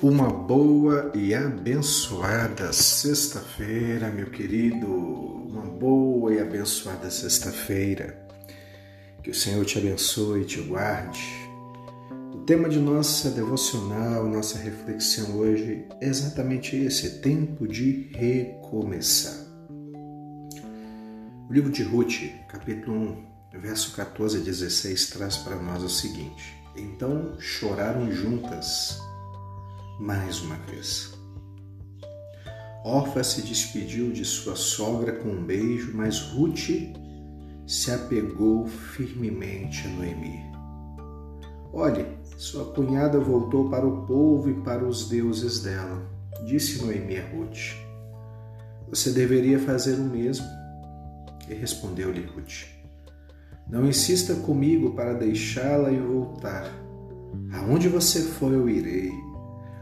Uma boa e abençoada sexta-feira, meu querido. Uma boa e abençoada sexta-feira. Que o Senhor te abençoe e te guarde. O tema de nossa devocional, nossa reflexão hoje é exatamente esse: tempo de recomeçar. O livro de Ruth, capítulo 1, verso 14 a 16, traz para nós o seguinte: Então choraram juntas mais uma vez. Orfa se despediu de sua sogra com um beijo, mas Ruth se apegou firmemente a Noemi. Olhe, sua cunhada voltou para o povo e para os deuses dela, disse Noemi a Ruth. Você deveria fazer o mesmo. E respondeu-lhe Ruth: Não insista comigo para deixá-la e voltar. Aonde você for, eu irei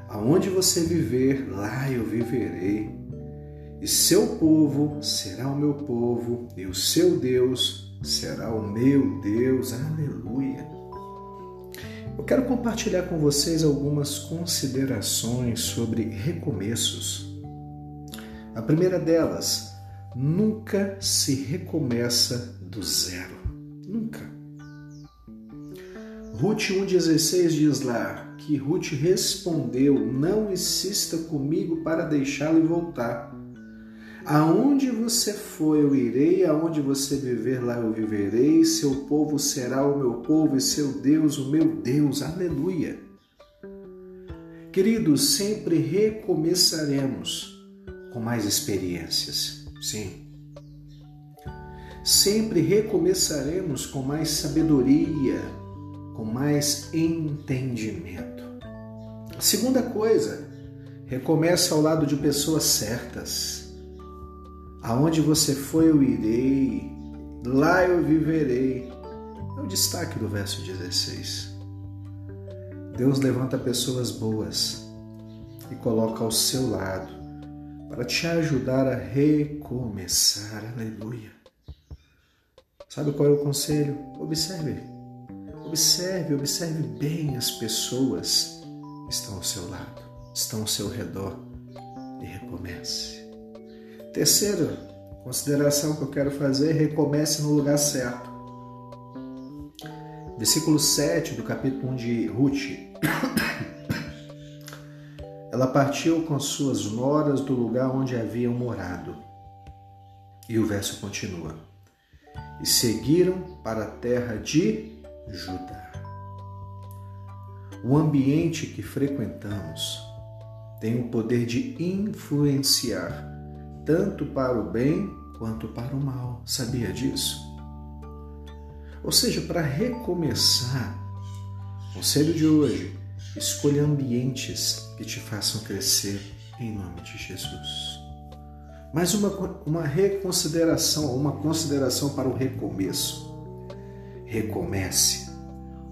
Aonde você viver, lá eu viverei. E seu povo será o meu povo, e o seu Deus será o meu Deus. Aleluia. Eu quero compartilhar com vocês algumas considerações sobre recomeços. A primeira delas, nunca se recomeça do zero. Nunca. Ruth 1,16 diz lá: que Ruth respondeu: Não insista comigo para deixá-lo e voltar. Aonde você for, eu irei, aonde você viver, lá eu viverei, seu povo será o meu povo e seu Deus, o meu Deus. Aleluia. Queridos, sempre recomeçaremos com mais experiências. Sim. Sempre recomeçaremos com mais sabedoria, com mais entendimento. Segunda coisa, recomece ao lado de pessoas certas. Aonde você foi, eu irei, lá eu viverei. É o destaque do verso 16. Deus levanta pessoas boas e coloca ao seu lado para te ajudar a recomeçar. Aleluia. Sabe qual é o conselho? Observe. Observe, observe bem as pessoas estão ao seu lado, estão ao seu redor e recomece. Terceira consideração que eu quero fazer: recomece no lugar certo. Versículo 7 do capítulo 1 de Ruth. Ela partiu com suas noras do lugar onde haviam morado. E o verso continua: E seguiram para a terra de Judá. O ambiente que frequentamos tem o poder de influenciar tanto para o bem quanto para o mal. Sabia disso? Ou seja, para recomeçar, conselho de hoje, escolha ambientes que te façam crescer em nome de Jesus. Mais uma, uma reconsideração, uma consideração para o recomeço. Recomece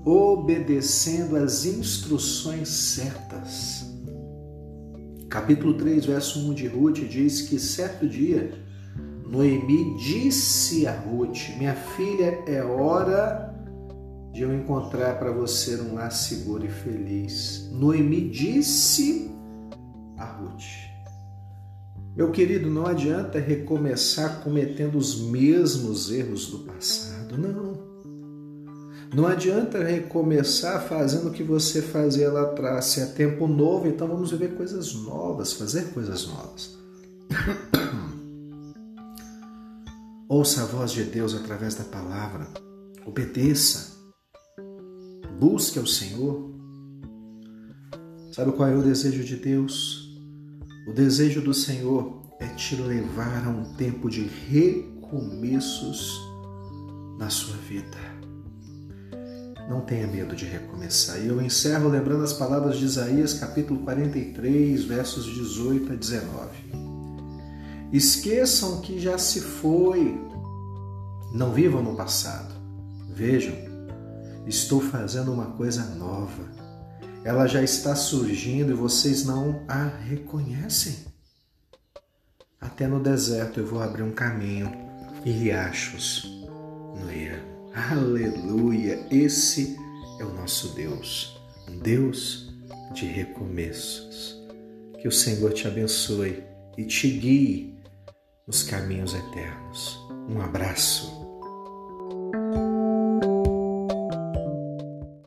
obedecendo às instruções certas. Capítulo 3, verso 1 de Ruth diz que certo dia Noemi disse a Ruth: Minha filha, é hora de eu encontrar para você um lar seguro e feliz. Noemi disse a Ruth. Meu querido, não adianta recomeçar cometendo os mesmos erros do passado, não. Não adianta recomeçar fazendo o que você fazia lá atrás. Se é tempo novo, então vamos viver coisas novas, fazer coisas novas. Ouça a voz de Deus através da palavra. Obedeça. Busque ao Senhor. Sabe qual é o desejo de Deus? O desejo do Senhor é te levar a um tempo de recomeços na sua vida. Não tenha medo de recomeçar. E eu encerro lembrando as palavras de Isaías, capítulo 43, versos 18 a 19. Esqueçam que já se foi. Não vivam no passado. Vejam, estou fazendo uma coisa nova. Ela já está surgindo e vocês não a reconhecem. Até no deserto eu vou abrir um caminho e riachos no. Aleluia! Esse é o nosso Deus, um Deus de recomeços. Que o Senhor te abençoe e te guie nos caminhos eternos. Um abraço.